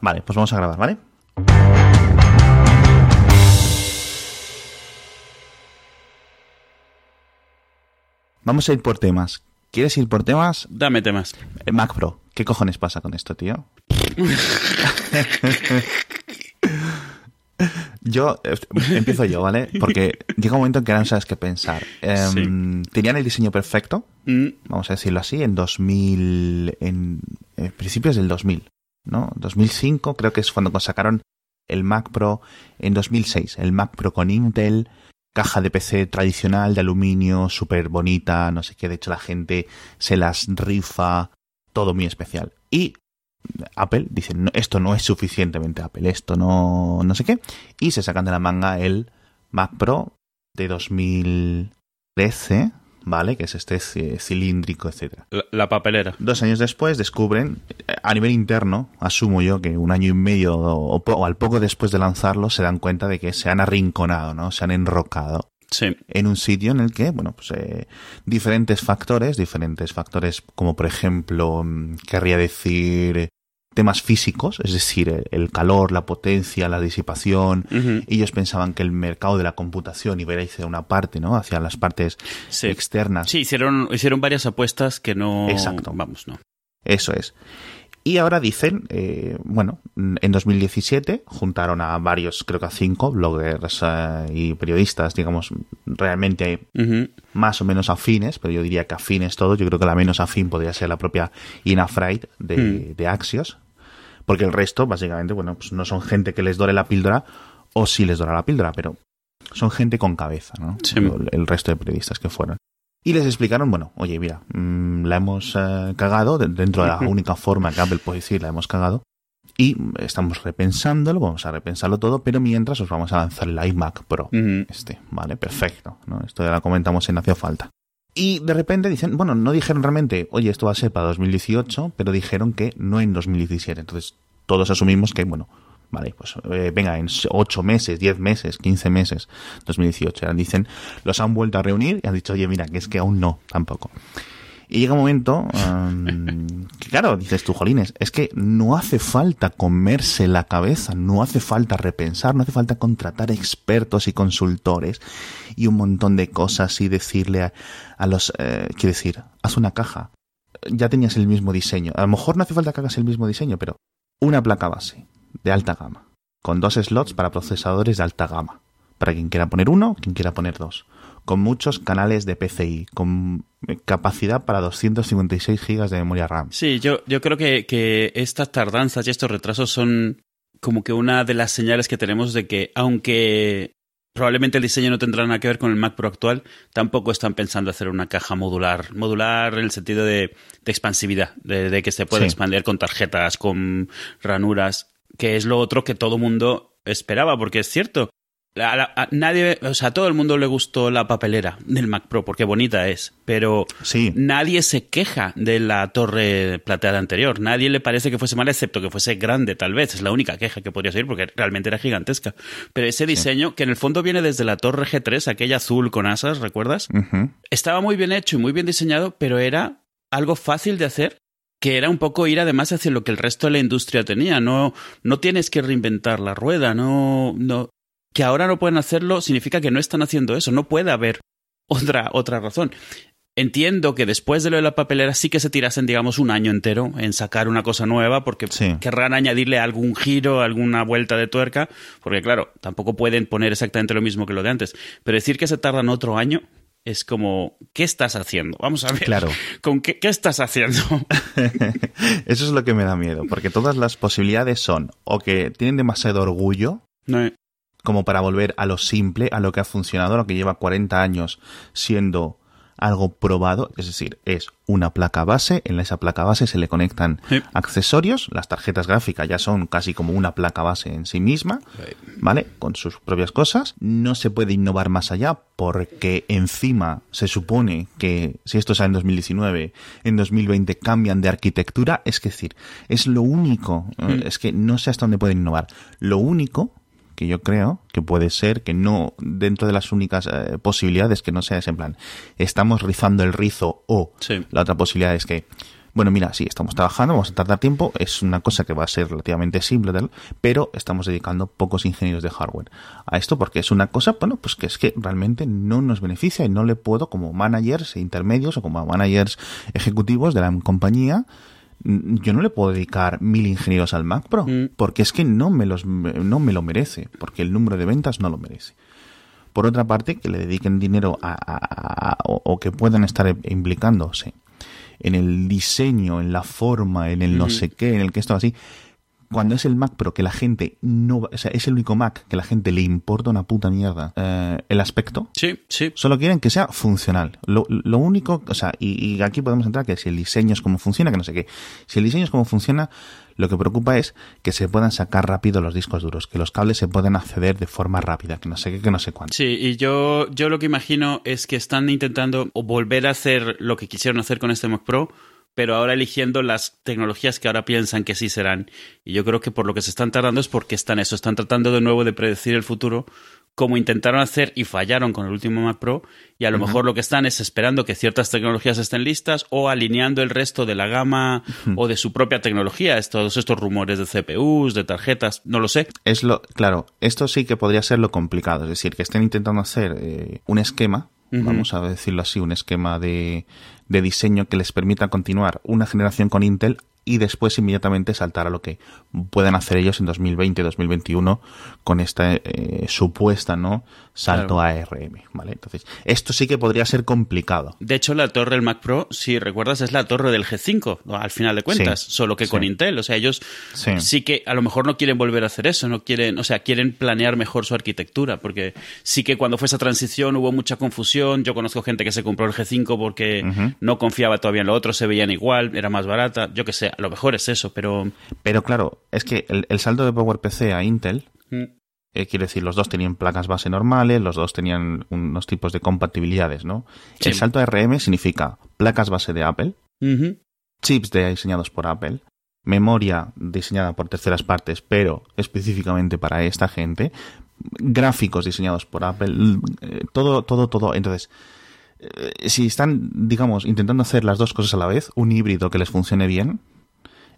Vale, pues vamos a grabar, ¿vale? Vamos a ir por temas. ¿Quieres ir por temas? Dame temas. Eh, Mac Pro. ¿Qué cojones pasa con esto, tío? yo eh, empiezo yo, ¿vale? Porque llega un momento en que no sabes qué pensar. Em, tenían el diseño perfecto, Mm, vamos a decirlo así, en 2000, en eh, principios del 2000, ¿no? 2005 creo que es cuando sacaron el Mac Pro, en 2006, el Mac Pro con Intel, caja de PC tradicional de aluminio, súper bonita, no sé qué, de hecho la gente se las rifa, todo muy especial. Y Apple dice, "No, esto no es suficientemente Apple, esto no, no sé qué, y se sacan de la manga el Mac Pro de 2013, ¿vale? Que es este ci- cilíndrico, etcétera. La, la papelera. Dos años después descubren, eh, a nivel interno, asumo yo que un año y medio o, al poco después de lanzarlo, se dan cuenta de que se han arrinconado, ¿no? Se han enrocado Sí. en un sitio en el que, bueno, pues eh, diferentes factores, diferentes factores como por ejemplo, mm, querría decir temas físicos, es decir, el, calor, la potencia, la disipación. Ellos pensaban que el mercado de la computación iba a ir hacia una parte, ¿no? Hacia las partes Sí. externas. Sí, hicieron, hicieron varias apuestas que no. Exacto. Vamos, no. Eso es. Y ahora dicen, eh, bueno, en 2017 juntaron a varios, creo que a cinco bloggers eh, y periodistas, digamos, realmente más o menos afines, pero yo diría que afines todos. Yo creo que la menos afín podría ser la propia Ina Fried de, Hmm. de Axios, porque el resto, básicamente, bueno, pues no son gente que les dore la píldora, o sí les dora la píldora, pero son gente con cabeza, ¿no? Sí. El, el resto de periodistas que fueron. Y les explicaron, bueno, oye, mira, mm, la hemos eh, cagado, de- dentro de la única forma que Apple puede decir, la hemos cagado, y estamos repensándolo, vamos a repensarlo todo, pero mientras os vamos a lanzar el iMac Pro. Este, vale, perfecto. ¿no? Esto ya lo comentamos en Hacía Falta. Y de repente dicen, bueno, no dijeron realmente, oye, esto va a ser para 2018, pero dijeron que no en 2017. Entonces, todos asumimos que, bueno, vale, pues eh, venga, en 8 meses, 10 meses, 15 meses, 2018. Ahora dicen, los han vuelto a reunir y han dicho, oye, mira, que es que aún no, tampoco. Y llega un momento em, que, claro, dices tú, Jolines, es que no hace falta comerse la cabeza, no hace falta repensar, no hace falta contratar expertos y consultores y un montón de cosas y decirle a, a los, eh, quiero decir, haz una caja. Ya tenías el mismo diseño. A lo mejor no hace falta que hagas el mismo diseño, pero una placa base de alta gama, con dos slots para procesadores de alta gama. Para quien quiera poner uno, quien quiera poner dos con muchos canales de PCI, con capacidad para 256 GB de memoria RAM. Sí, yo, yo creo que, que estas tardanzas y estos retrasos son como que una de las señales que tenemos de que, aunque probablemente el diseño no tendrá nada que ver con el Mac Pro actual, tampoco están pensando hacer una caja modular. Modular en el sentido de, de expansividad, de, de que se puede Sí. expandir con tarjetas, con ranuras, que es lo otro que todo mundo esperaba, porque es cierto. A, la- a nadie, o sea, a todo el mundo le gustó la papelera del Mac Pro porque bonita es, pero Sí, nadie se queja de la torre plateada anterior. Nadie le parece que fuese mala, excepto que fuese grande, tal vez. Es la única queja que podría ser porque realmente era gigantesca. Pero ese diseño, que en el fondo viene desde la torre G3, aquella azul con asas, ¿recuerdas? Estaba muy bien hecho y muy bien diseñado, pero era algo fácil de hacer. Que era un poco ir además hacia lo que el resto de la industria tenía. No, no tienes que reinventar la rueda, no, no. Que ahora no pueden hacerlo significa que no están haciendo eso. No puede haber otra, otra razón. Entiendo que después de lo de la papelera sí que se tirasen, digamos, un año entero en sacar una cosa nueva, porque Sí. querrán añadirle algún giro, alguna vuelta de tuerca, porque claro, tampoco pueden poner exactamente lo mismo que lo de antes. Pero decir que se tardan otro año es como, ¿qué estás haciendo? Vamos a ver. Claro. ¿Con qué, qué estás haciendo? Eso es lo que me da miedo, porque todas las posibilidades son o que tienen demasiado orgullo No, como para volver a lo simple, a lo que ha funcionado, a lo que lleva 40 años siendo algo probado, es decir, es una placa base, en esa placa base se le conectan Sí. accesorios, las tarjetas gráficas ya son casi como una placa base en sí misma, ¿vale? Con sus propias cosas, no se puede innovar más allá porque encima se supone que si esto sale en 2019, en 2020 cambian de arquitectura, es decir, es lo único, eh, es que no sé hasta dónde pueden innovar, lo único que yo creo que puede ser que no, dentro de las únicas eh, posibilidades, que no sea ese en plan, estamos rizando el rizo o Sí. la otra posibilidad es que bueno, mira, sí, estamos trabajando, vamos a tardar tiempo, es una cosa que va a ser relativamente simple, pero estamos dedicando pocos ingenieros de hardware a esto porque es una cosa, bueno, pues que es que realmente no nos beneficia y no le puedo como managers e intermedios o como managers ejecutivos de la compañía yo no le puedo dedicar mil ingenieros al Mac Pro, mm. porque es que no me, los, no me lo merece, porque el número de ventas no lo merece. Por otra parte, que le dediquen dinero a, o, que puedan estar implicándose en el diseño, en la forma, en el no sé qué, en el que esto así, cuando es el Mac Pro que la gente no, o sea, es el único Mac que la gente le importa una puta mierda eh, el aspecto. Sí, sí. Solo quieren que sea funcional. Lo, lo único, o sea, y, y, aquí podemos entrar que si el diseño es como funciona, que no sé qué. Si el diseño es como funciona, lo que preocupa es que se puedan sacar rápido los discos duros, que los cables se puedan acceder de forma rápida, que no sé qué, que no sé cuánto. Sí, y yo, yo lo que imagino es que están intentando volver a hacer lo que quisieron hacer con este Mac Pro pero ahora eligiendo las tecnologías que ahora piensan que sí serán. Y yo creo que por lo que se están tardando es porque están eso, están tratando de nuevo de predecir el futuro, como intentaron hacer y fallaron con el último Mac Pro, y a lo mejor lo que están es esperando que ciertas tecnologías estén listas o alineando el resto de la gama o de su propia tecnología, todos estos rumores de CPUs, de tarjetas, no lo sé. Es lo, claro, esto sí que podría ser lo complicado, es decir, que estén intentando hacer eh, un esquema vamos a decirlo así, un esquema de, de diseño que les permita continuar una generación con Intel y después inmediatamente saltar a lo que pueden hacer ellos en 2020, 2021 con esta eh, supuesta no salto a ARM, ¿vale? Entonces, esto sí que podría ser complicado. De hecho, la torre del Mac Pro, si recuerdas, es la torre del G5, al final de cuentas, solo que con Intel, o sea, ellos sí. que a lo mejor no quieren volver a hacer eso, no quieren, o sea, quieren planear mejor su arquitectura, porque sí que cuando fue esa transición hubo mucha confusión, yo conozco gente que se compró el G5 porque no confiaba todavía en lo otro, se veían igual, era más barata, yo que sé, a lo mejor es eso, pero... Pero claro, es que el, salto de PowerPC a Intel, mm. Eh, quiere decir, los dos tenían placas base normales, los dos tenían unos tipos de compatibilidades, ¿no? El salto a RM significa placas base de Apple, chips de, diseñados por Apple, memoria diseñada por terceras partes, pero específicamente para esta gente, gráficos diseñados por Apple, eh, todo, todo, todo. Entonces, eh, si están, digamos, intentando hacer las dos cosas a la vez, un híbrido que les funcione bien,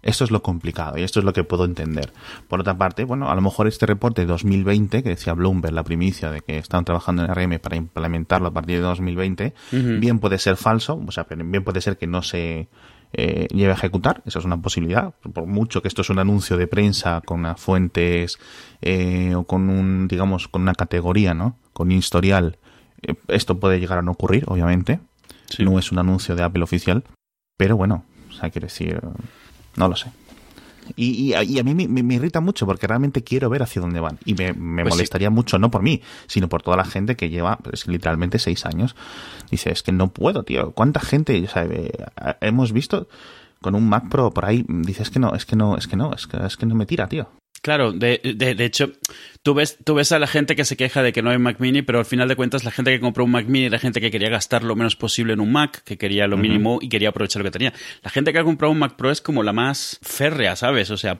esto es lo complicado y esto es lo que puedo entender. Por otra parte, bueno, a lo mejor este reporte de 2020, que decía Bloomberg, la primicia de que están trabajando en RM para implementarlo a partir de 2020, bien puede ser falso, o sea, bien puede ser que no se eh, lleve a ejecutar, eso es una posibilidad, por mucho que esto es un anuncio de prensa con unas fuentes eh, o con un, digamos, con una categoría, ¿no? Con un historial, eh, esto puede llegar a no ocurrir, obviamente. No es un anuncio de Apple oficial, pero bueno, o sea, quiere decir, no lo sé. Y, y, a mí me, irrita mucho porque realmente quiero ver hacia dónde van. Y me, me pues molestaría mucho, no por mí, sino por toda la gente que lleva pues, literalmente seis años. Dice, es que no puedo, tío. ¿Cuánta gente o sea, eh, hemos visto con un Mac Pro por ahí? Dices que no, es que no, es que no, es que, es que no me tira, tío. Claro, de, de, de, hecho, tú ves, tú ves a la gente que se queja de que no hay Mac Mini, pero al final de cuentas la gente que compró un Mac Mini era gente que quería gastar lo menos posible en un Mac, que quería lo mínimo y quería aprovechar lo que tenía. La gente que ha comprado un Mac Pro es como la más férrea, ¿sabes? O sea,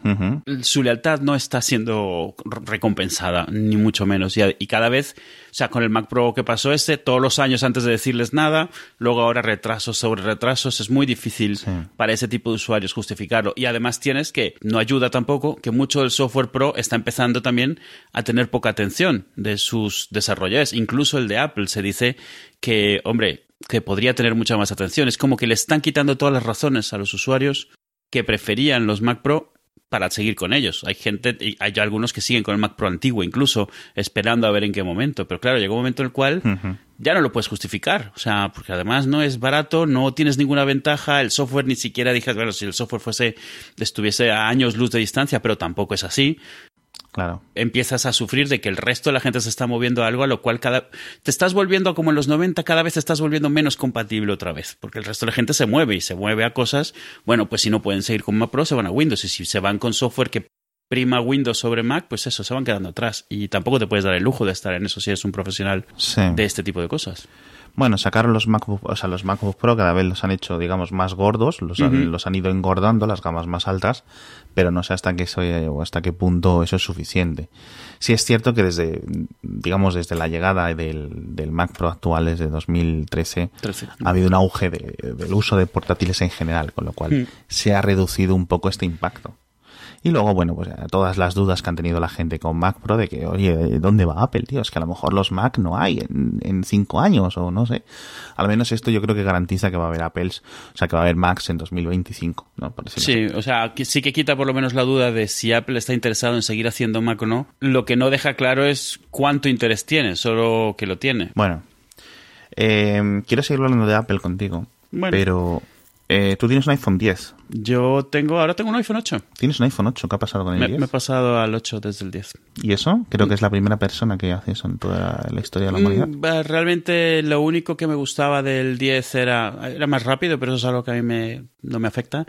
su lealtad no está siendo recompensada, ni mucho menos. Y, cada vez, sea, con el Mac Pro que pasó este, todos los años antes de decirles nada, luego ahora retrasos sobre retrasos, es muy difícil para ese tipo de usuarios justificarlo. Y además tienes que, no ayuda tampoco, que mucho del software Pro está empezando también a tener poca atención de sus desarrolladores. Incluso el de Apple se dice que, hombre, que podría tener mucha más atención. Es como que le están quitando todas las razones a los usuarios que preferían los Mac Pro para seguir con ellos. Hay gente, hay algunos que siguen con el Mac Pro antiguo, incluso esperando a ver en qué momento. Pero claro, llegó un momento en el cual ya no lo puedes justificar. O sea, porque además no es barato, no tienes ninguna ventaja, el software ni siquiera dije, bueno, si el software fuese, estuviese a años luz de distancia, pero tampoco es así. Claro. Empiezas a sufrir de que el resto de la gente se está moviendo a algo a lo cual cada te estás volviendo como en los 90, cada vez te estás volviendo menos compatible otra vez, porque el resto de la gente se mueve y se mueve a cosas, bueno, pues si no pueden seguir con Mac Pro se van a Windows y si se van con software que prima Windows sobre Mac, pues eso, se van quedando atrás y tampoco te puedes dar el lujo de estar en eso si eres un profesional de este tipo de cosas. Bueno, sacaron los MacBook, o sea, los MacBook Pro cada vez los han hecho, digamos, más gordos, los, han, los han ido engordando, las gamas más altas, pero no sé hasta qué, eso- o hasta qué punto eso es suficiente. Sí es cierto que desde, digamos, desde la llegada del, del Mac Pro actual, desde 2013, 13. ha habido un auge de- del uso de portátiles en general, con lo cual Mm. se ha reducido un poco este impacto. Y luego, bueno, pues eh, todas las dudas que han tenido la gente con Mac Pro de que, oye, ¿dónde va Apple, tío? Es que a lo mejor los Mac no hay en, en cinco años o no sé. Al menos esto yo creo que garantiza que va a haber Apples, o sea, que va a haber Macs en 2025, ¿no? Por decirlo así. Sí, o sea, que sí que quita por lo menos la duda de si Apple está interesado en seguir haciendo Mac o no. Lo que no deja claro es cuánto interés tiene, solo que lo tiene. Bueno, eh, quiero seguir hablando de Apple contigo, Bueno. pero eh, tú tienes un iPhone 10. Yo tengo, ahora tengo un iPhone 8. ¿Tienes un iPhone 8? ¿Qué ha pasado con el Me, 10? me he pasado al 8 desde el 10. ¿Y eso? Creo que es la primera persona que hace eso en toda la historia de la humanidad. Mm, va, Realmente lo único que me gustaba del 10 era, era más rápido, pero eso es algo que a mí me, no me afecta.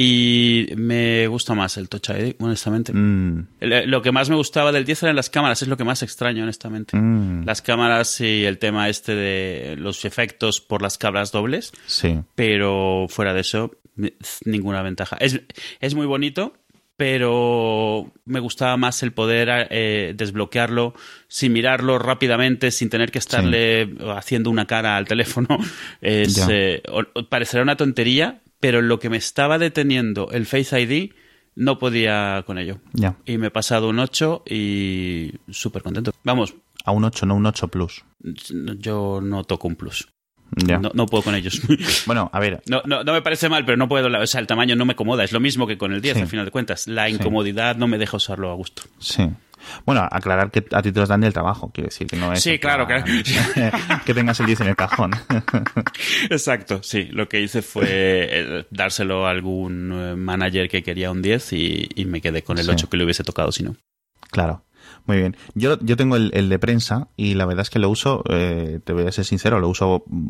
Y me gusta más el Touch ID, honestamente. Mm, El- Lo que más me gustaba del 10 eran las cámaras, es lo que más extraño, honestamente. mm, Las cámaras y el tema este de los efectos por las cámaras dobles, sí. pero fuera de eso, ni- ninguna ventaja. Es, es muy bonito, pero me gustaba más el poder eh, desbloquearlo sin mirarlo rápidamente, sin tener que estarle haciendo una cara al teléfono. Es, eh, parecerá una tontería, pero lo que me estaba deteniendo el Face ID no podía con ello. Ya. Y me he pasado un 8 y súper contento. Vamos, A un 8, no un 8 Plus. yo no toco un plus. Ya. No, no puedo con ellos. Bueno, a ver, No, no, no me parece mal, pero no puedo. O sea, el tamaño no me acomoda. Es lo mismo que con el 10, Sí. al final de cuentas. La incomodidad no me deja usarlo a gusto. sí. Bueno, aclarar que a ti te los dan del trabajo, quiere decir que no es. Sí, claro, claro. que tengas el 10 en el cajón. Exacto, sí. Lo que hice fue eh, dárselo a algún eh, manager que quería un 10 y, y me quedé con el Sí. 8 que le hubiese tocado si no. claro. Muy bien. Yo, yo tengo el, el de prensa y la verdad es que lo uso, eh, te voy a ser sincero, lo uso mm,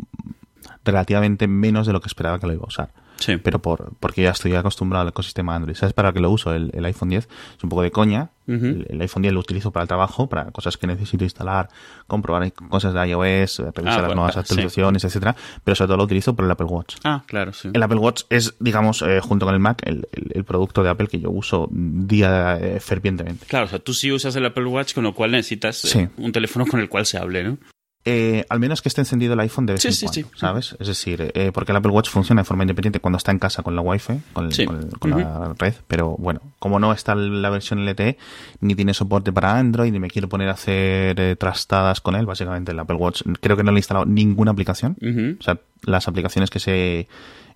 relativamente menos de lo que esperaba que lo iba a usar. Sí. Pero por, porque ya estoy acostumbrado al ecosistema Android. ¿Sabes para qué lo uso? El, el iPhone 10 es un poco de coña. El, el iPhone 10 lo utilizo para el trabajo, para cosas que necesito instalar, comprobar cosas de iOS, eh, revisar Ah, las bueno, nuevas sí. actualizaciones, etcétera. Pero sobre todo lo utilizo por el Apple Watch. Ah, claro, sí. El Apple Watch es, digamos, eh, junto con el Mac, el, el- producto de Apple que yo uso día eh, fervientemente. Claro, o sea, tú sí usas el Apple Watch, con lo cual necesitas eh, Sí. un teléfono con el cual se hable, ¿no? Eh, al menos que esté encendido el iPhone de vez Sí, en sí, cuando, sí. ¿sabes? Es decir, eh, porque el Apple Watch funciona de forma independiente cuando está en casa con la Wi-Fi, con, el- Sí. con el- con la red, pero bueno, como no está la versión LTE, ni tiene soporte para Android, ni me quiero poner a hacer eh, trastadas con él, básicamente el Apple Watch, creo que no le he instalado ninguna aplicación, o sea, las aplicaciones que se...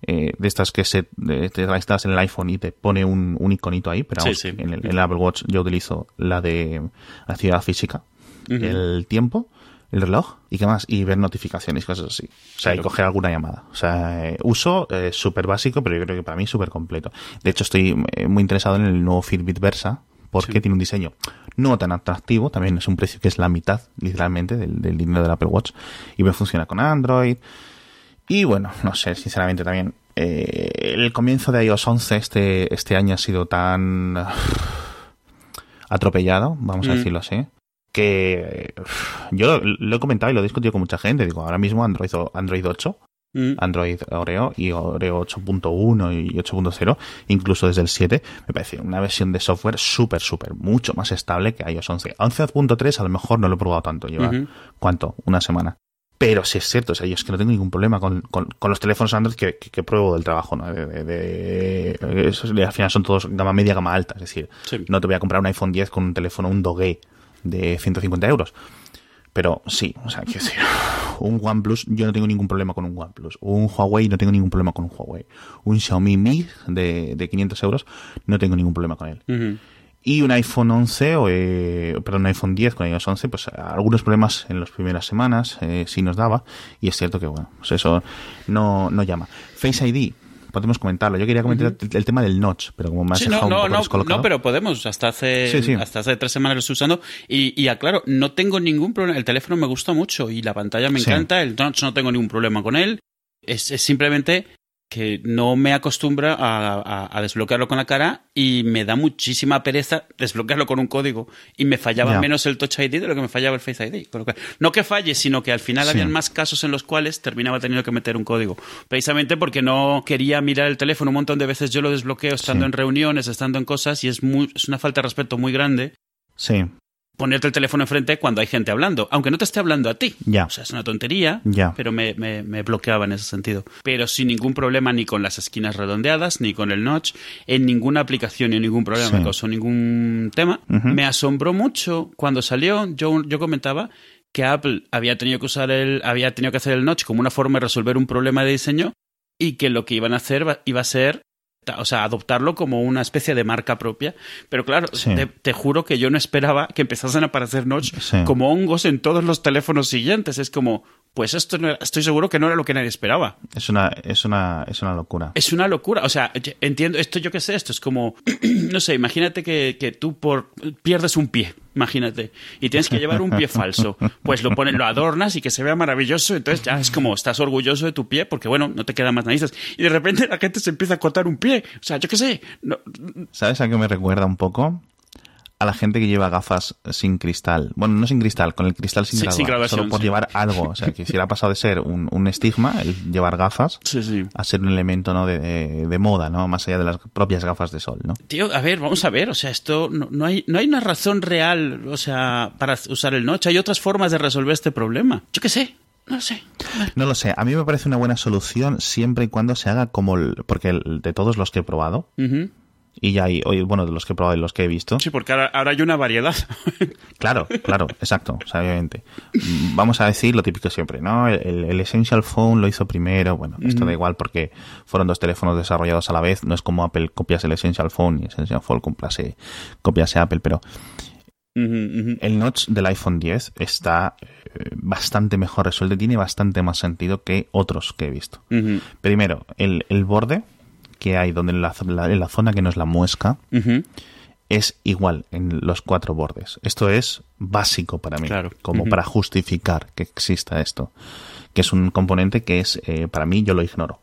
eh, de estas que se de- te la instalas en el iPhone y te pone un, un iconito ahí, pero vamos, sí. En, el, en el Apple Watch yo utilizo la de actividad física, el tiempo, el reloj y qué más, y ver notificaciones y cosas así. O sea, y coger alguna llamada. O sea, eh, uso eh, súper básico, pero yo creo que para mí súper completo. De hecho, estoy eh, muy interesado en el nuevo Fitbit Versa, porque Sí. tiene un diseño no tan atractivo, también es un precio que es la mitad, literalmente, del, del dinero del Apple Watch, y me funciona con Android. Y bueno, no sé, sinceramente también. eh, el comienzo de iOS 11 este, este año ha sido tan atropellado, vamos a Mm. decirlo así, que yo lo, he comentado y lo he discutido con mucha gente. Digo, ahora mismo Android, Android 8, Mm. Android Oreo y Oreo 8.1 y 8.0, incluso desde el 7, me parece una versión de software súper, súper, mucho más estable que iOS 11. 11.3 a lo mejor no lo he probado tanto, lleva. ¿cuánto? Una semana. Pero sí es cierto, o sea, yo es que no tengo ningún problema con, con, con los teléfonos Android que, que, que pruebo del trabajo, ¿no? De, de- de- al final son todos gama media, gama alta, es decir, Sí. no te voy a comprar un iPhone 10 con un teléfono, un Doge de 150 euros. Pero sí, o sea, quiero decir, un OnePlus, yo no tengo ningún problema con un OnePlus. Un Huawei, no tengo ningún problema con un Huawei. Un Xiaomi Mi de, de 500 euros, no tengo ningún problema con él. Y un iPhone 11, o, eh, perdón, un iPhone 10 con iOS 11, pues algunos problemas en las primeras semanas eh, sí nos daba. Y es cierto que, bueno, pues eso no, no llama. Face ID, podemos comentarlo. Yo quería comentar el, el tema del notch, pero como has Sí, no, no, no, no, pero podemos. Hasta hace, Sí, sí. hasta hace tres semanas lo estoy usando. Y, y aclaro, no tengo ningún problema. El teléfono me gusta mucho y la pantalla me encanta. El notch no tengo ningún problema con él. Es, es simplemente que no me acostumbra a, desbloquearlo con la cara y me da muchísima pereza desbloquearlo con un código y me fallaba menos el Touch ID de lo que me fallaba el Face ID. No que falle, sino que al final había más casos en los cuales terminaba teniendo que meter un código. Precisamente porque no quería mirar el teléfono un montón de veces. Yo lo desbloqueo estando en reuniones, estando en cosas y es, muy, es una falta de respeto muy grande. Sí ponerte el teléfono enfrente cuando hay gente hablando, aunque no te esté hablando a ti. Ya. O sea, es una tontería, ya. pero me, me, bloqueaba en ese sentido. Pero sin ningún problema ni con las esquinas redondeadas, ni con el notch, en ninguna aplicación ni ningún problema, me causó ningún tema. Me asombró mucho cuando salió, yo, yo comentaba que Apple había tenido que usar el, había tenido que hacer el notch como una forma de resolver un problema de diseño y que lo que iban a hacer iba a ser o sea, adoptarlo como una especie de marca propia. Pero claro, te, juro que yo no esperaba que empezasen a aparecer Notch como hongos en todos los teléfonos siguientes. Es como, pues esto no estoy seguro que no era lo que nadie esperaba. Es una, es una, es una locura. Es una locura. O sea, entiendo, esto yo qué sé, esto es como, no sé, imagínate que, que tú por, pierdes un pie imagínate, y tienes que llevar un pie falso, pues lo pones, lo adornas y que se vea maravilloso, entonces ya es como estás orgulloso de tu pie porque bueno, no te quedan más narices y de repente la gente se empieza a cortar un pie, o sea, yo qué sé. ¿Sabes a qué me recuerda un poco? A la gente que lleva gafas sin cristal. Bueno, no sin cristal, con el cristal sin, sí, solo por llevar algo. O sea, que si le ha pasado de ser un, estigma el llevar gafas a ser un elemento ¿no? De, de, moda, ¿no? Más allá de las propias gafas de sol, ¿no? Tío, a ver, vamos a ver. O sea, esto no, hay, no hay una razón real, o sea, para usar el notch. Hay otras formas de resolver este problema. Yo qué sé. No lo sé. No lo sé. A mí me parece una buena solución siempre y cuando se haga como... porque de todos los que he probado, y ya hay, bueno, de los que he probado y los que he visto. Sí, porque ahora, hay una variedad. claro, claro, exacto, obviamente. Vamos a decir lo típico siempre, ¿no? El, Essential Phone lo hizo primero, bueno, esto da igual porque fueron dos teléfonos desarrollados a la vez, no es como Apple copias el Essential Phone y Essential Phone copiase, copiase Apple, pero el notch del iPhone 10 está eh, bastante mejor resuelto, tiene bastante más sentido que otros que he visto. Primero, el, el borde que hay donde en la, zona que no es la muesca es igual en los cuatro bordes. Esto es básico para mí, como para justificar que exista esto. Que es un componente que es, eh, para mí, yo lo ignoro.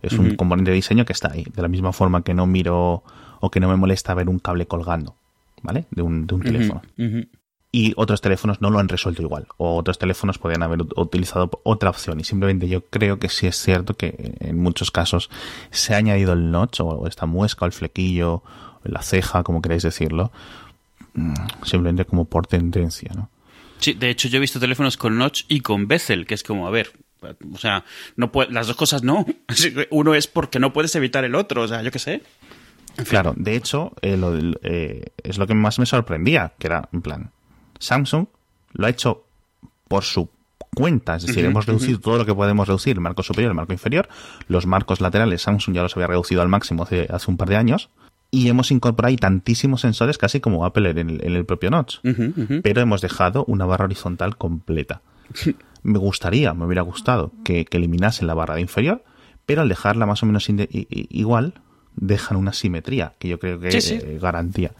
es un componente de diseño que está ahí. De la misma forma que no miro o que no me molesta ver un cable colgando, ¿vale? De un, de un teléfono y otros teléfonos no lo han resuelto igual o otros teléfonos podrían haber utilizado otra opción y simplemente yo creo que sí es cierto que en muchos casos se ha añadido el notch o esta muesca o el flequillo o la ceja como queréis decirlo mm, simplemente como por tendencia ¿no? Sí, de hecho yo he visto teléfonos con notch y con bezel que es como a ver o sea, no las dos cosas no. Uno es porque no puedes evitar el otro, o sea, yo qué sé. Claro, de hecho, eh, eh, es lo que más me sorprendía, que era, en plan, Samsung lo ha hecho por su cuenta, es decir, hemos reducido todo lo que podemos reducir, el marco superior, el marco inferior, los marcos laterales Samsung ya los había reducido al máximo hace, hace un par de años, y hemos incorporado ahí tantísimos sensores, casi como Apple en el, propio Notch, pero hemos dejado una barra horizontal completa. me gustaría, me hubiera gustado que, eliminase la barra de inferior, pero al dejarla más o menos igual, dejan una simetría que yo creo que es eh, garantía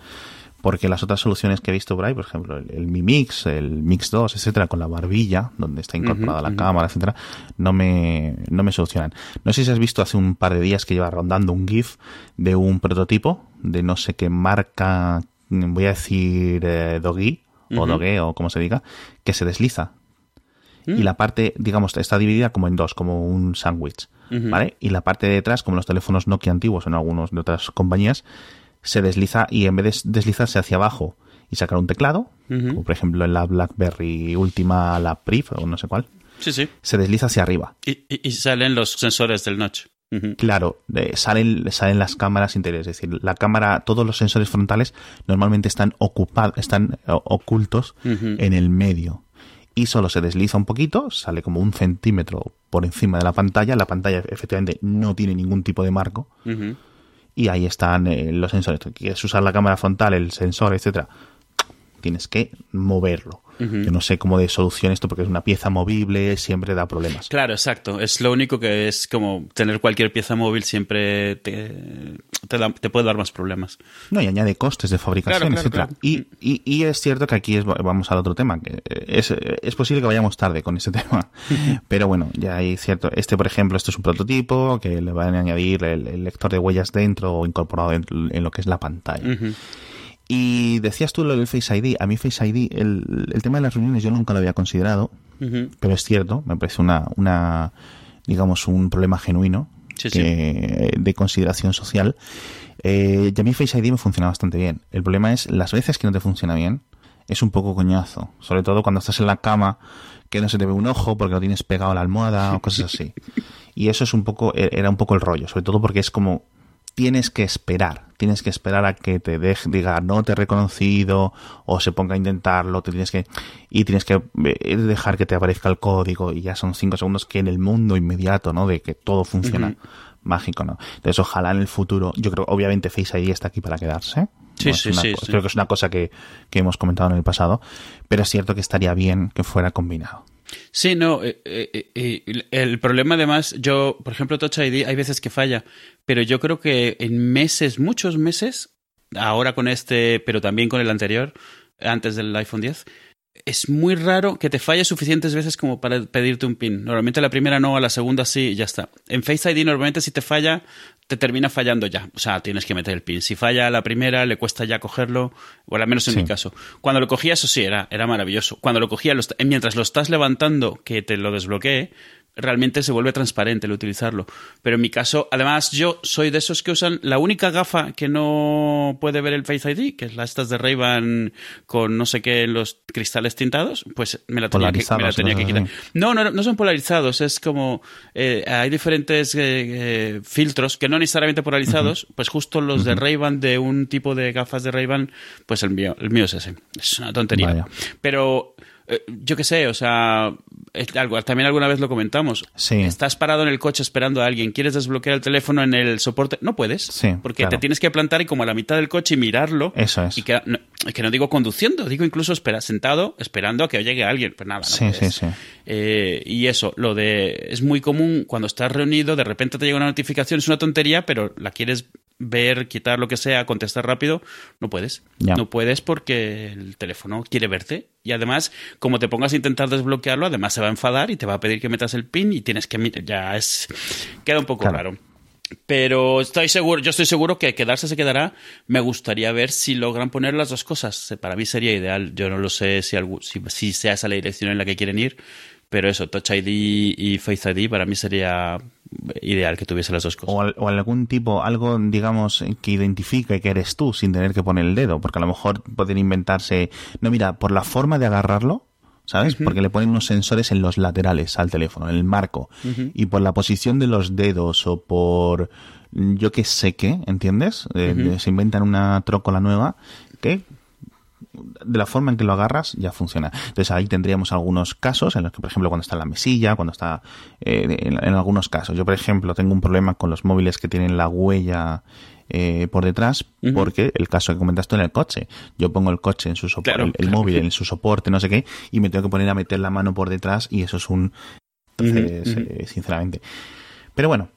porque las otras soluciones que he visto por ahí, por ejemplo, el, Mi Mix, el Mix 2, etcétera, con la barbilla, donde está incorporada la cámara, etcétera, no me, no me solucionan. No sé si has visto hace un par de días que lleva rondando un GIF de un prototipo de no sé qué marca, voy a decir eh, Dogi, o Doge, o como se diga, que se desliza. Y mm. la parte, digamos, está dividida como en dos, como un sándwich. ¿Vale? Y la parte de detrás, como los teléfonos Nokia antiguos en algunos de otras compañías, se desliza y en vez de deslizarse hacia abajo y sacar un teclado, como por ejemplo en la BlackBerry última, la PRIV o no sé cuál, sí, sí. se desliza hacia arriba. Y, salen los sensores del notch. Claro, salen, salen las cámaras interiores, es decir, la cámara, todos los sensores frontales normalmente están ocupados, están eh, ocultos en el medio y solo se desliza un poquito, sale como un centímetro por encima de la pantalla. La pantalla efectivamente no tiene ningún tipo de marco y ahí están eh, los sensores. Quieres usar la cámara frontal, el sensor, etcétera, tienes que moverlo. Yo no sé cómo de solución esto porque es una pieza movible, siempre da problemas. Claro, exacto. Es lo único que es como tener cualquier pieza móvil siempre te, te, puede dar más problemas. No, y añade costes de fabricación, etcétera. Y, y, es cierto que aquí es, vamos al otro tema, que es, es posible que vayamos tarde con ese tema. Pero bueno, ya hay cierto. Este, por ejemplo, esto es un prototipo que le van a añadir el, lector de huellas dentro o incorporado en, lo que es la pantalla. Y decías tú lo del Face ID. A mí Face ID, el, el tema de las reuniones yo nunca lo había considerado, pero es cierto, me parece una, una digamos, un problema genuino de consideración social. Eh, y a mí Face ID me funciona bastante bien. El problema es las veces que no te funciona bien, es un poco coñazo. Sobre todo cuando estás en la cama, que no se te ve un ojo porque lo tienes pegado a la almohada o cosas así. Y eso es un poco, e, era un poco el rollo. Sobre todo porque es como tienes que esperar, tienes que esperar a que te deje, diga no te he reconocido o se ponga a intentarlo, te tienes que y tienes que eh, dejar que te aparezca el código y ya son cinco segundos que en el mundo inmediato, ¿no? De que todo funciona. Mágico, ¿no? Entonces, ojalá en el futuro, yo creo, obviamente Face ID está aquí para quedarse. Sí, sí, sí, Creo que es una cosa que, que hemos comentado en el pasado, pero es cierto que estaría bien que fuera combinado. Sí, no, eh, eh, eh, el problema además, yo, por ejemplo, Touch ID hay veces que falla, pero yo creo que en meses, muchos meses, ahora con este, pero también con el anterior, antes del iPhone 10, es muy raro que te falle suficientes veces como para pedirte un pin. Normalmente la primera no, a la segunda sí y ya está. En Face ID normalmente si te falla, te termina fallando ya. O sea, tienes que meter el pin. Si falla la primera, le cuesta ya cogerlo, o al menos en mi caso. Cuando lo cogía, eso sí, era, era maravilloso. Cuando lo cogía, mientras lo estás levantando, que te lo desbloquee, realmente se vuelve transparente el utilizarlo. Pero en mi caso, además, yo soy de esos que usan la única gafa que no puede ver el Face ID, que es la estas de ray con no sé qué los cristales tintados, pues me la tenía, que, quitar. No, no, no son polarizados, es como eh, hay diferentes eh, eh, filtros que no necesariamente polarizados, pues justo los de ray de un tipo de gafas de ray pues el mío, el mío es ese. Es una tontería. Pero eh, yo qué sé, o sea, también alguna vez lo comentamos. Sí. Estás parado en el coche esperando a alguien, quieres desbloquear el teléfono en el soporte, no puedes. Sí, porque te tienes que plantar y como a la mitad del coche y mirarlo. Eso es. Y que no, que no digo conduciendo, digo incluso espera, sentado esperando a que llegue alguien. Pues nada, no sí, sí, sí. Eh, y eso, lo de. Es muy común cuando estás reunido, de repente te llega una notificación, es una tontería, pero la quieres ver, quitar lo que sea, contestar rápido, no puedes. No puedes porque el teléfono quiere verte. Y además, como te pongas a intentar desbloquearlo, además se va a enfadar y te va a pedir que metas el pin y tienes que... Ya es... Queda un poco raro. Pero estoy seguro, yo estoy seguro que quedarse se quedará. Me gustaría ver si logran poner las dos cosas. Para mí sería ideal. Yo no lo sé si, si, si sea esa la dirección en la que quieren ir, pero eso, Touch ID y Face ID para mí sería ideal que tuviese las dos cosas. O, algún tipo, algo, digamos, que identifique que eres tú sin tener que poner el dedo, porque a lo mejor pueden inventarse, no, mira, por la forma de agarrarlo, ¿sabes? Porque le ponen unos sensores en los laterales al teléfono, en el marco, y por la posición de los dedos o por yo qué sé qué, ¿entiendes? Eh, se inventan una trócola nueva que de la forma en que lo agarras ya funciona. Entonces ahí tendríamos algunos casos en los que, por ejemplo, cuando está en la mesilla, cuando está eh, en, algunos casos. Yo, por ejemplo, tengo un problema con los móviles que tienen la huella eh, por detrás, porque el caso que comentaste en el coche, yo pongo el coche en su soporte, el, móvil en su soporte, no sé qué, y me tengo que poner a meter la mano por detrás y eso es un... Entonces, eh, sinceramente. Pero bueno,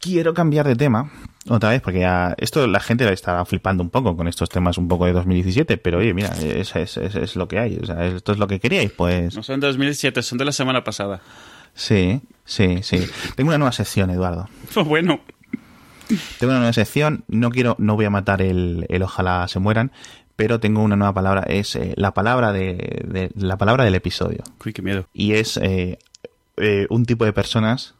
quiero cambiar de tema otra vez, porque ya esto la gente estará flipando un poco con estos temas un poco de 2017, pero oye, mira, es, es, es, lo que hay, o sea, esto es lo que queríais, pues... No son de 2017, son de la semana pasada. Sí, sí, sí. Tengo una nueva sección, Eduardo. Pues bueno. Tengo una nueva sección, no quiero, no voy a matar el, el ojalá se mueran, pero tengo una nueva palabra, es eh, la palabra de, la palabra del episodio. Uy, qué miedo. Y es eh, eh, un tipo de personas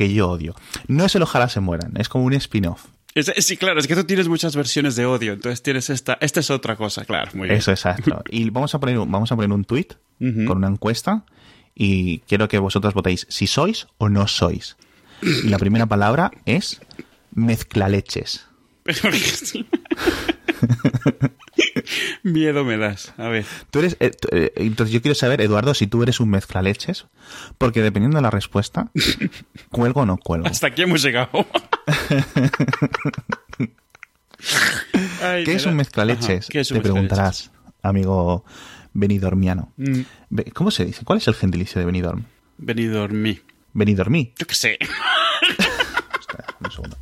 que yo odio. No es el ojalá se mueran, es como un spin-off. Sí, claro, es que tú tienes muchas versiones de odio, entonces tienes esta, esta es otra cosa, claro, muy bien. Eso, exacto. Y vamos a poner, vamos a poner un tweet con una encuesta y quiero que vosotros votéis si sois o no sois. Y la primera palabra es mezclaleches. Miedo me das. A ver. Tú eres, eh, eh, entonces yo quiero saber, Eduardo, si tú eres un mezclaleches, porque dependiendo de la respuesta, cuelgo o no cuelgo. Hasta aquí hemos llegado. ¿Qué, es un mezclaleches? Te preguntarás. amigo Benidormiano. Mm. ¿Cómo se dice? ¿Cuál es el gentilicio de Benidorm? Vení dormí. Benidormí. Yo qué sé. Espera, un segundo.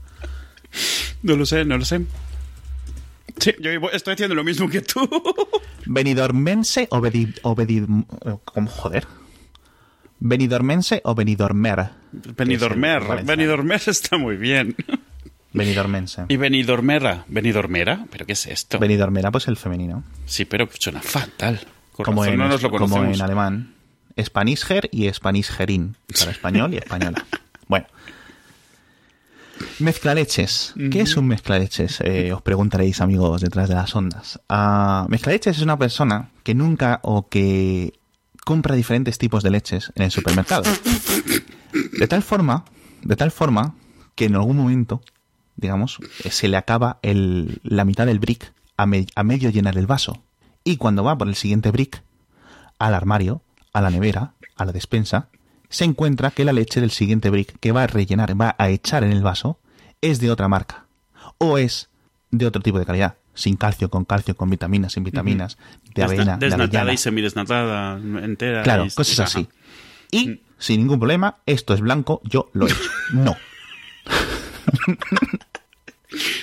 No lo sé, no lo sé. Sí, yo estoy haciendo lo mismo que tú. ¿Benidormense o Bedi... ¿Cómo joder? ¿Benidormense o Benidormer? Benidormer. Es está muy bien. Benidormense. ¿Y Benidormera? ¿Benidormera? ¿Pero qué es esto? Benidormera, pues el femenino. sí, pero suena fatal. Con Como razón en, no nos lo como en alemán. Spanisher y Spanisherin. Para español y española. Mezclaleches. ¿Qué es un mezclaleches? Eh, os preguntaréis, amigos, detrás de las ondas. Ah, mezclaleches es una persona que nunca o que compra diferentes tipos de leches en el supermercado. De tal forma, de tal forma que en algún momento, digamos, eh, se le acaba el- la mitad del brick a, me- a medio llenar el vaso. Y cuando va por el siguiente brick, al armario, a la nevera, a la despensa, se encuentra que la leche del siguiente brick que va a rellenar, va a echar en el vaso, es de otra marca. O es de otro tipo de calidad. Sin calcio, con calcio, con vitaminas, sin vitaminas, de avena, de Desnatada y semidesnatada entera. Claro, y- cosas ajá. así. Y, sin ningún problema, esto es blanco, yo lo he hecho. No.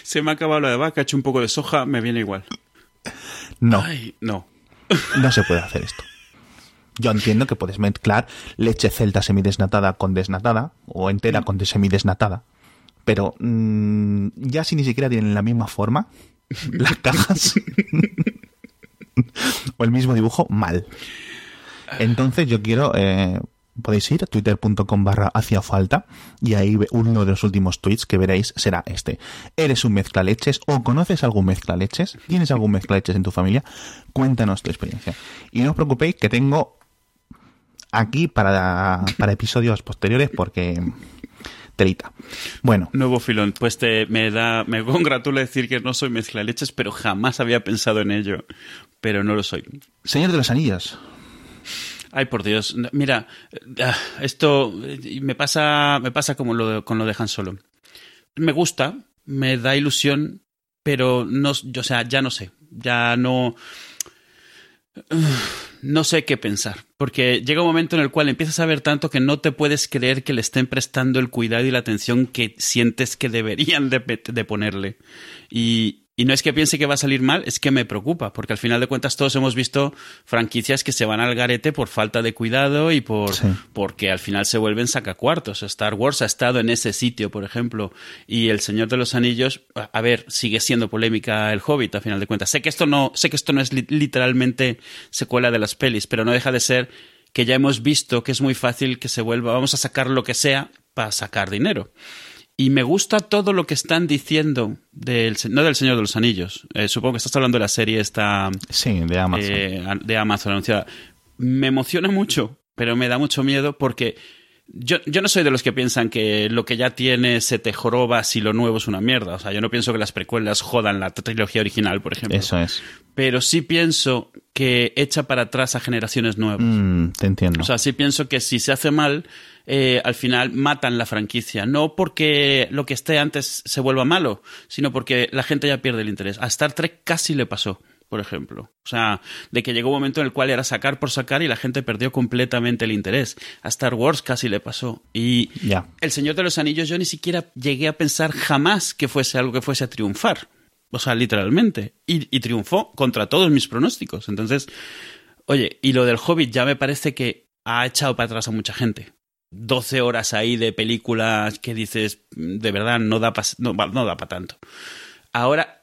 Se me ha acabado la de vaca, he hecho un poco de soja, me viene igual. No. Ay, no. No se puede hacer esto. Yo entiendo que puedes mezclar leche celta semidesnatada con desnatada o entera con de- semidesnatada, pero mm, ya si ni siquiera tienen la misma forma, las cajas o el mismo dibujo, mal. Entonces yo quiero, eh, podéis ir a twitter.com barra hacia falta y ahí uno de los últimos tweets que veréis será este. ¿Eres un mezclaleches o conoces algún mezclaleches? ¿Tienes algún mezclaleches en tu familia? Cuéntanos tu experiencia. Y no os preocupéis que tengo aquí para, para episodios posteriores porque telita. Bueno, Nuevo filón. Pues te, me da, me congratula decir que no soy mezcla de leches, pero jamás había pensado en ello. Pero no lo soy. Señor de los Anillos. Ay, por Dios. Mira, eh, esto eh, me pasa, me pasa como lo con lo de Han Solo. Me gusta, me da ilusión, pero no, yo, o sea, ya no sé. Ya no. No sé qué pensar, porque llega un momento en el cual empiezas a ver tanto que no te puedes creer que le estén prestando el cuidado y la atención que sientes que deberían de, ponerle. Y, y no es que piense que va a salir mal, es que me preocupa, porque al final de cuentas todos hemos visto franquicias que se van al garete por falta de cuidado y por Sí. porque al final se vuelven sacacuartos. Star Wars ha estado en ese sitio, por ejemplo, y El Señor de los Anillos, a ver, sigue siendo polémica El Hobbit, a final de cuentas. Sé que esto no, sé que esto no es li- literalmente secuela de las pelis, pero no deja de ser que ya hemos visto que es muy fácil que se vuelva, vamos a sacar lo que sea para sacar dinero. Y me gusta todo lo que están diciendo del, no del Señor de los Anillos. Eh, supongo que estás hablando de la serie esta Sí, de Amazon. eh, de Amazon anunciada. Me emociona mucho, pero me da mucho miedo porque yo, yo no soy de los que piensan que lo que ya tiene se te joroba si lo nuevo es una mierda. O sea, yo no pienso que las precuelas jodan la trilogía original, por ejemplo. Eso es. Pero sí pienso que echa para atrás a generaciones nuevas. Mm, te entiendo. O sea, sí pienso que si se hace mal, eh, al final matan la franquicia. No porque lo que esté antes se vuelva malo, sino porque la gente ya pierde el interés. A Star Trek casi le pasó, por ejemplo. O sea, de que llegó un momento en el cual era sacar por sacar y la gente perdió completamente el interés. A Star Wars casi le pasó. Y. El Señor de los Anillos yo ni siquiera llegué a pensar jamás que fuese algo que fuese a triunfar. O sea, literalmente. Y, y triunfó contra todos mis pronósticos. Entonces, oye, y lo del Hobbit ya me parece que ha echado para atrás a mucha gente. 12 horas ahí de películas que dices, de verdad, no da para no, no da pa tanto. Ahora,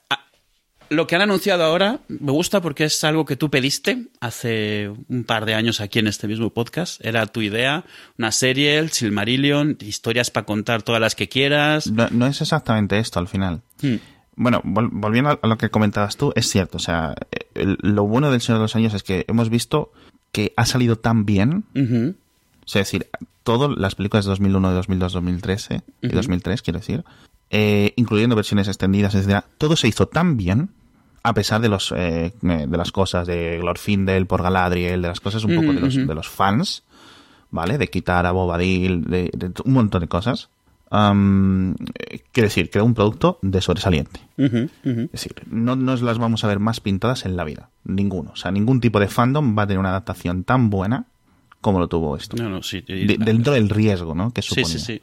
lo que han anunciado ahora me gusta porque es algo que tú pediste hace un par de años aquí en este mismo podcast. Era tu idea, una serie, el Silmarillion, historias para contar todas las que quieras. No, no es exactamente esto al final. Hmm. Bueno, vol- volviendo a lo que comentabas tú, es cierto. O sea, el- lo bueno del Señor de los Años es que hemos visto que ha salido tan bien. O sea, es decir, todas las películas de 2001, de 2002, 2013 y Ujú. 2003, quiero decir, eh, incluyendo versiones extendidas, etcétera, todo se hizo tan bien a pesar de los eh, de las cosas de Glorfindel por Galadriel, de las cosas un poco de los de los fans, ¿vale? De quitar a Bobadil, de, de un montón de cosas. Um, quiere decir, crea un producto de sobresaliente. Es decir, no nos las vamos a ver más pintadas en la vida. Ninguno. O sea, ningún tipo de fandom va a tener una adaptación tan buena como lo tuvo esto. No, no, sí. De- dentro del riesgo, ¿no? Que Sí, suponía. sí, sí.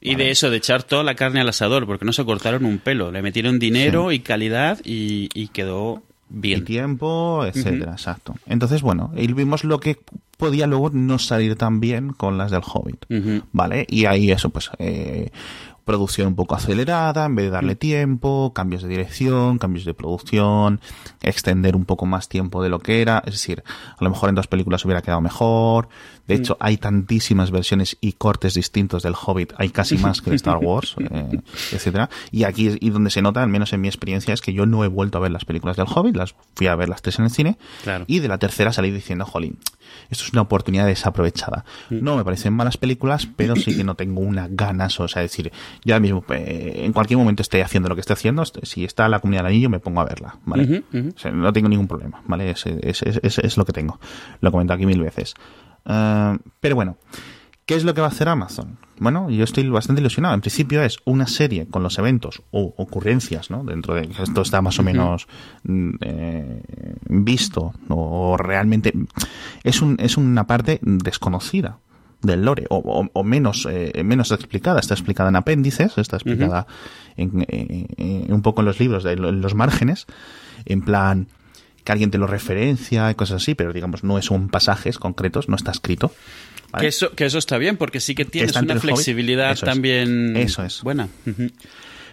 Y de eso, de echar toda la carne al asador, porque no se cortaron un pelo. Le metieron dinero y calidad y, y quedó Y bien. tiempo, etcétera, exacto. Entonces, bueno, y vimos lo que podía luego no salir tan bien con las del Hobbit. ¿Vale? Y ahí eso, pues, eh, producción un poco acelerada, en vez de darle tiempo, cambios de dirección, cambios de producción, extender un poco más tiempo de lo que era, es decir, a lo mejor en dos películas hubiera quedado mejor. De hecho, hay tantísimas versiones y cortes distintos del Hobbit, hay casi más que de Star Wars, eh, etcétera. Y aquí y donde se nota, al menos en mi experiencia, es que yo no he vuelto a ver las películas del Hobbit, las fui a ver las tres en el cine, Claro. y de la tercera salí diciendo, jolín, esto es una oportunidad desaprovechada. No me parecen malas películas, pero sí que no tengo unas ganas, o sea, decir, yo ahora mismo, eh, en cualquier momento esté haciendo lo que esté haciendo, si está la comunidad del anillo, me pongo a verla, ¿vale? O sea, no tengo ningún problema, ¿vale? Es, es, es, es- es lo que tengo. Lo he comentado aquí mil veces. Ah, pero bueno, ¿qué es lo que va a hacer Amazon? Bueno, yo estoy bastante ilusionado. En principio es una serie con los eventos o ocurrencias, ¿no? Dentro de esto está más o menos mm, eh, visto o realmente es un es una parte desconocida del lore o, o- o menos eh, menos explicada está explicada en apéndices está explicada en, eh, eh, un poco en los libros de en los márgenes en plan que alguien te lo referencia y cosas así pero digamos no son pasajes concretos no está escrito ¿vale? Que eso, que eso está bien, porque sí que tienes una flexibilidad Eso es. también Eso es. buena.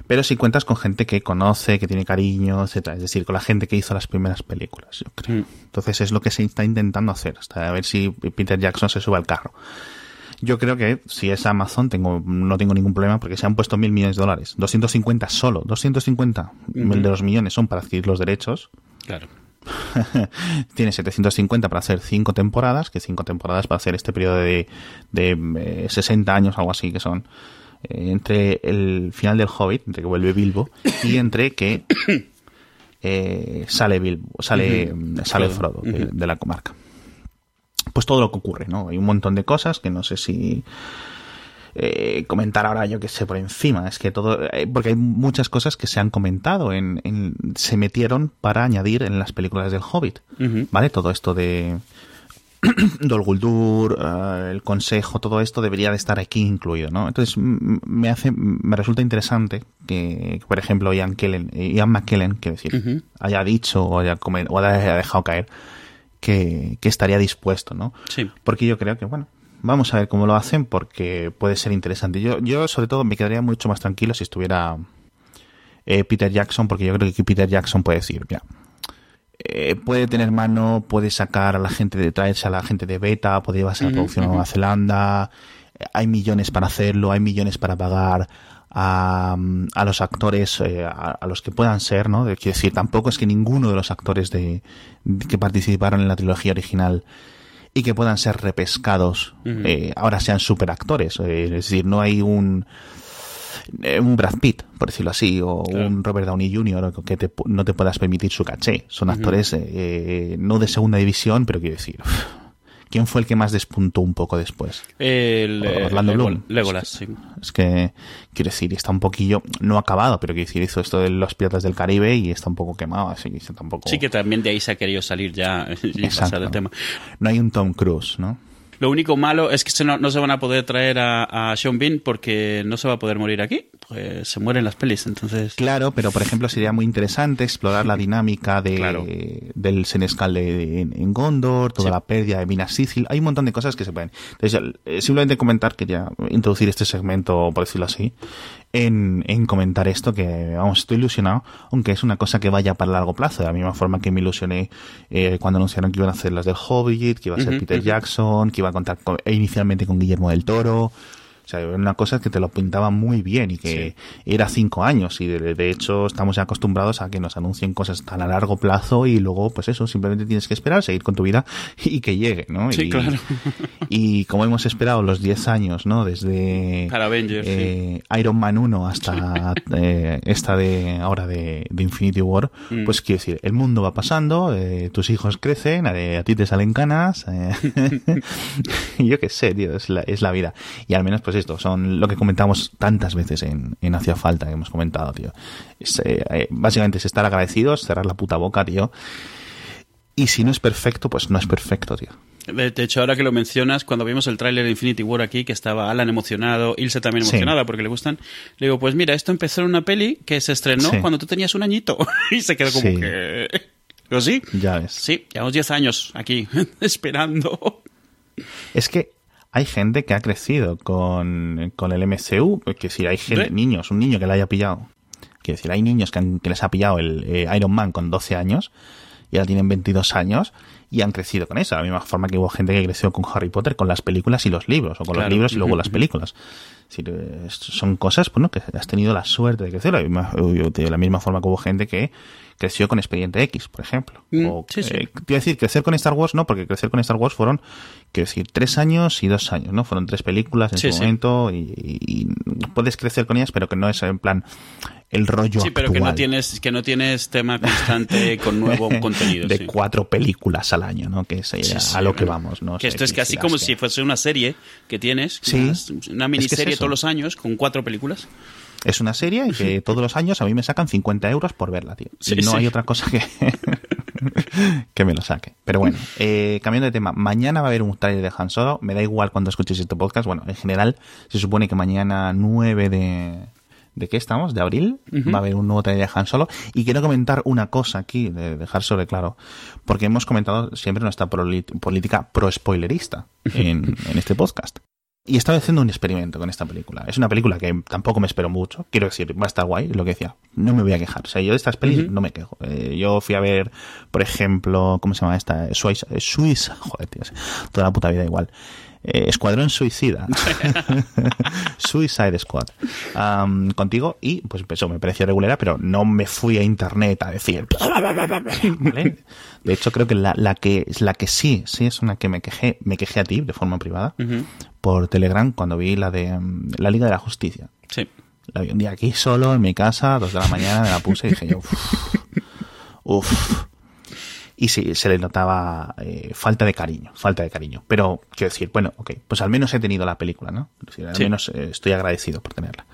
Pero si cuentas con gente que conoce, que tiene cariño, etcétera, es decir, con la gente que hizo las primeras películas, yo creo. Mm. Entonces es lo que se está intentando hacer, hasta a ver si Peter Jackson se sube al carro. Yo creo que si es Amazon tengo no tengo ningún problema porque se han puesto mil millones de dólares, 250 solo, 250 de los millones son para adquirir los derechos. Claro. Tiene 750 para hacer cinco temporadas, que cinco temporadas para hacer este periodo de, de eh, 60 años, algo así que son. eh, entre el final del Hobbit, entre que vuelve Bilbo, y entre que eh, sale Bilbo, sale, sale Frodo de, de la comarca. Pues todo lo que ocurre, ¿no? Hay un montón de cosas que no sé si eh, comentar ahora, yo que sé, por encima. Es que todo. eh, porque hay muchas cosas que se han comentado, en, en- se metieron para añadir en las películas del Hobbit. ¿Vale? Todo esto de. Dol Guldur, eh, el consejo, todo esto debería de estar aquí incluido, ¿no? Entonces me hace, me resulta interesante que, por ejemplo, Ian, Kellen, Ian McKellen, quiero decir, haya dicho o haya, comen- o haya dejado caer que, que estaría dispuesto, ¿no? Sí. Porque yo creo que, bueno, vamos a ver cómo lo hacen porque puede ser interesante. Yo, yo sobre todo, me quedaría mucho más tranquilo si estuviera eh, Peter Jackson, porque yo creo que Peter Jackson puede decir, mira, eh, puede tener mano, puede sacar a la gente de traerse a la gente de beta, puede llevarse a la producción a Nueva Zelanda, eh, hay millones para hacerlo, hay millones para pagar a, a los actores, eh, a, a los que puedan ser, ¿no? Quiero decir, tampoco es que ninguno de los actores de, que participaron en la trilogía original y que puedan ser repescados eh, ahora sean superactores. Eh, es decir, no hay un eh, un Brad Pitt, por decirlo así, o Claro. un Robert Downey Jr. que te no te puedas permitir su caché. Son actores eh, no de segunda división, pero quiero decir, ¿quién fue el que más despuntó un poco después? El, eh, Orlando Bloom. Legolas, sí. Es que, quiero decir, está un poquillo, no acabado, pero quiero decir, hizo esto de los piratas del Caribe y está un poco quemado, así que tampoco... Sí que también de ahí se ha querido salir ya y Exacto. pasar el tema. No hay un Tom Cruise, ¿no? Lo único malo es que se no, no se van a poder traer a, a Sean Bean porque no se va a poder morir aquí. Pues se mueren las pelis, entonces... Claro, pero por ejemplo sería muy interesante explorar la dinámica de, Claro. del Senescal de, de- en, Gondor, toda Sí. la pérdida de Minas Sithil. Hay un montón de cosas que se pueden. Entonces, eh, simplemente comentar, quería introducir este segmento, por decirlo así, en, en comentar esto, que vamos, estoy ilusionado, aunque es una cosa que vaya para largo plazo, de la misma forma que me ilusioné eh, cuando anunciaron que iban a hacer las del Hobbit, que iba a ser Peter. Jackson, que iba a contar con- inicialmente con Guillermo del Toro. O sea, era una cosa que te lo pintaba muy bien y que era cinco años y de, de hecho estamos ya acostumbrados a que nos anuncien cosas tan a largo plazo y luego pues eso, simplemente tienes que esperar, seguir con tu vida y que llegue, ¿no? Sí, y, claro. Y como hemos esperado los 10 años, ¿no? Desde Para Avengers, eh, Iron Man 1 hasta eh, esta de ahora de, de Infinity War, Mm. pues quiero decir, el mundo va pasando, eh, tus hijos crecen, a ti te salen canas, eh, yo qué sé, tío, es la, es la vida. Y al menos pues pues esto, son lo que comentamos tantas veces en, en Hacia Falta, que hemos comentado, tío. Es, eh, eh, básicamente es estar agradecidos, cerrar la puta boca, tío. Y si no es perfecto, pues no es perfecto, tío. De, hecho, ahora que lo mencionas, cuando vimos el tráiler de Infinity War aquí, que estaba Alan emocionado, Ilse también Sí. emocionada porque le gustan, le digo, pues mira, esto empezó en una peli que se estrenó Sí. cuando tú tenías un añito. y se quedó como Sí. que... Digo, sí, Ya ves. sí, llevamos 10 años aquí esperando. Es que hay gente que ha crecido con, con el MCU, que si hay gente, ¿Sí? niños, un niño que le haya pillado. Quiero decir, hay niños que, han- que les ha pillado el eh, Iron Man con 12 años y ahora tienen 22 años y han crecido con eso. De la misma forma que hubo gente que creció con Harry Potter, con las películas y los libros, o con Claro. los libros y luego las películas. Es decir, son cosas bueno, que has tenido la suerte de crecer. De la misma, la forma que hubo gente que creció con Expediente X, por ejemplo. Mm, o, sí, sí. eh, te iba a decir, crecer con Star Wars no, porque crecer con Star Wars fueron, quiero decir, tres años y dos años, ¿no? Fueron tres películas en Sí, su momento y, y- y puedes crecer con ellas, pero que no es en plan el rollo Sí, pero que no tienes que no tienes tema constante con nuevo contenido. de cuatro películas al año, ¿no? Que es Sí, sí, a lo que vamos, ¿no? Que esto es casi si como si fuese una serie que tienes, Sí. una, una Es que miniserie es todos los años con cuatro películas. Es una serie y que todos los años a mí me sacan 50 euros por verla, tío. Y no hay otra cosa que, que me lo saque. Pero bueno, eh, cambiando de tema, mañana va a haber un trailer de Han Solo. Me da igual cuando escuches este podcast. Bueno, en general, se supone que mañana 9 de... ¿De qué estamos? ¿De abril? Va a haber un nuevo trailer de Han Solo. Y quiero comentar una cosa aquí, de dejar sobre claro. Porque hemos comentado siempre nuestra política pro-spoilerista en, en este podcast. Y estaba haciendo un experimento con esta película. Es una película que tampoco me espero mucho. Quiero decir, va a estar guay, lo que decía. No me voy a quejar. O sea, yo de estas pelis no me quejo. Eh, yo fui a ver, por ejemplo, ¿cómo se llama esta? Suiza. Suiza. Joder, tío. Toda la puta vida igual. Eh, Escuadrón Suicida. Suicide Squad. Contigo y pues eso me pareció regulera, pero no me fui a internet a decir. ¿vale? De hecho, creo que la, la que la que sí, sí es una que me quejé, me quejé a ti de forma privada por Telegram cuando vi la de mm, la Liga de la Justicia. Sí. La vi un día aquí solo en mi casa, a dos de la mañana, me la puse y dije yo, uff, uff. Y sí, se le notaba eh, falta de cariño, falta de cariño. Pero quiero decir, bueno, ok, pues al menos he tenido la película, ¿no? Decir, al Sí. menos eh, estoy agradecido por tenerla.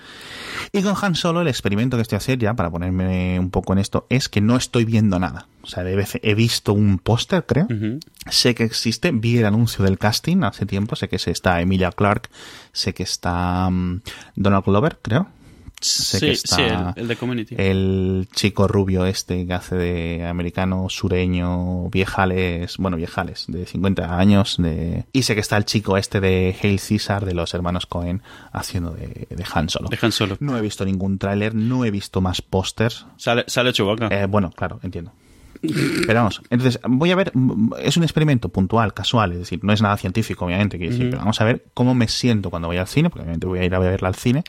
Y con Han Solo, el experimento que estoy haciendo ya, para ponerme un poco en esto, es que no estoy viendo nada. O sea, de vez- he visto un póster, creo. Sé que existe, vi el anuncio del casting hace tiempo, sé que se está Emilia Clark, sé que está mm, Donald Glover, creo. Sé Sí, que está sí, el, el de Community. el chico rubio este que hace de americano sureño, viejales, bueno, viejales, de 50 años. De... Y sé que está el chico este de Hail Caesar, de los hermanos Cohen, haciendo de, de Han Solo. Dejan solo. No he visto ningún tráiler, no he visto más pósters. Sale, sale Chewbacca. Eh, bueno, claro, entiendo. Pero vamos, entonces voy a ver, es un experimento puntual, casual, es decir, no es nada científico, obviamente, quiero decir, pero vamos a ver cómo me siento cuando voy al cine, porque obviamente voy a ir a verla al cine,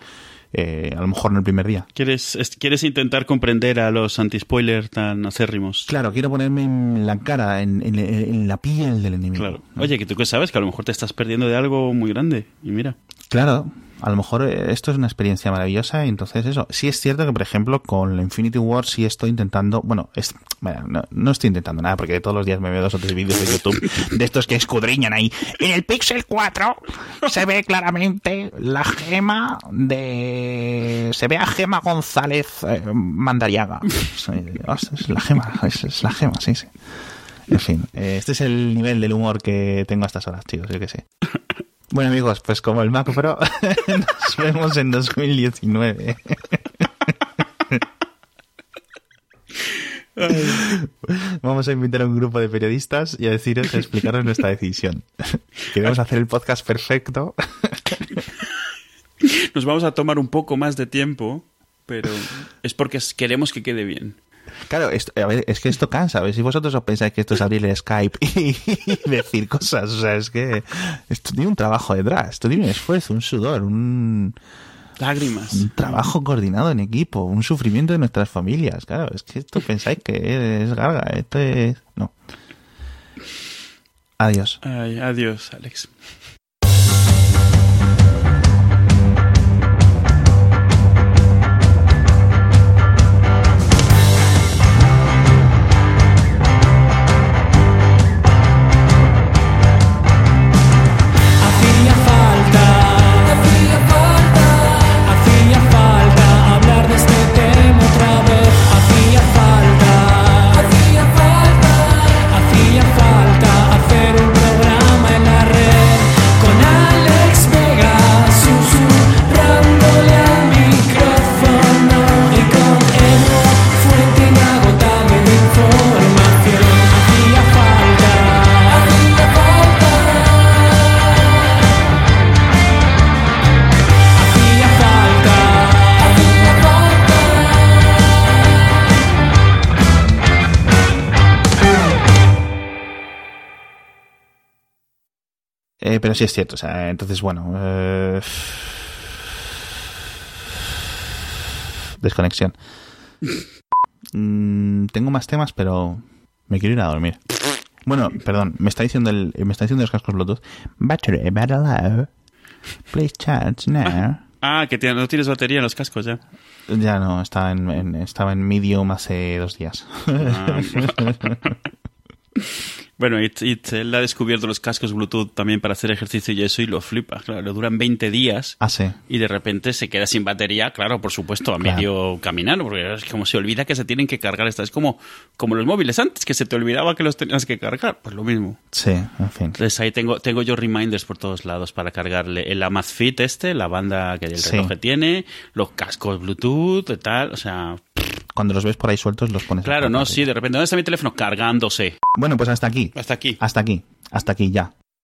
eh, a lo mejor no el primer día. ¿Quieres, es- ¿Quieres intentar comprender a los anti-spoiler tan acérrimos? Claro, quiero ponerme en la cara, en, en- en la piel del enemigo. Claro. ¿no? Oye, que tú que sabes que a lo mejor te estás perdiendo de algo muy grande. Y mira. Claro, a lo mejor eh, esto es una experiencia maravillosa y entonces eso. Sí es cierto que, por ejemplo, con la Infinity War sí estoy intentando, bueno, es, bueno, no, no estoy intentando nada porque todos los días me veo dos o tres vídeos de YouTube de estos que escudriñan ahí. En el Pixel 4 se ve claramente la gema de... Se ve a Gema González eh, Mandariaga. Es la gema, es, es la gema, sí, sí. En fin, eh, este es el nivel del humor que tengo a estas horas, chicos, yo que sé. Bueno amigos, pues como el Mac Pro, nos vemos en 2019. Vamos a invitar a un grupo de periodistas y a deciros, a explicaros nuestra decisión. Queremos hacer el podcast perfecto. Nos vamos a tomar un poco más de tiempo, pero es porque queremos que quede bien. Claro, esto- a ver, es que esto cansa. A ver si vosotros os pensáis que esto es abrir el Skype y, decir cosas. O sea, es que esto tiene un trabajo detrás. Esto tiene un esfuerzo, un sudor, un, Lágrimas. un trabajo coordinado en equipo, un sufrimiento de nuestras familias. Claro, es que esto pensáis que es garga. Esto es. No. Adiós. Ay, adiós, Alex. Pero sí es cierto, o sea, entonces, bueno. eh, Desconexión. Mm, tengo más temas, pero me quiero ir a dormir. Bueno, perdón, me está diciendo el, me está diciendo los cascos Bluetooth. Battery better low. Please charge now. Ah, que tiene- no tienes batería en los cascos ya. Ya no, estaba en, en- estaba en medium hace dos días. Ah. Bueno, It- It- él ha descubierto los cascos Bluetooth también para hacer ejercicio y eso y lo flipa. Claro, le duran 20 días ah, sí. y de repente se queda sin batería, claro, por supuesto, a Claro. medio caminar, porque es como se olvida que se tienen que cargar. Esta es como, como los móviles antes, que se te olvidaba que los tenías que cargar. Pues lo mismo. Sí, en fin. Entonces ahí tengo, tengo yo reminders por todos lados para cargarle el Amazfit este, la banda que el Sí. reloj que tiene, los cascos Bluetooth y tal, o sea, Cuando los ves por ahí sueltos, los pones. claro, no, sí, de repente, ¿dónde está mi teléfono? Cargándose. Bueno, pues hasta aquí. Hasta aquí. Hasta aquí. Hasta aquí ya.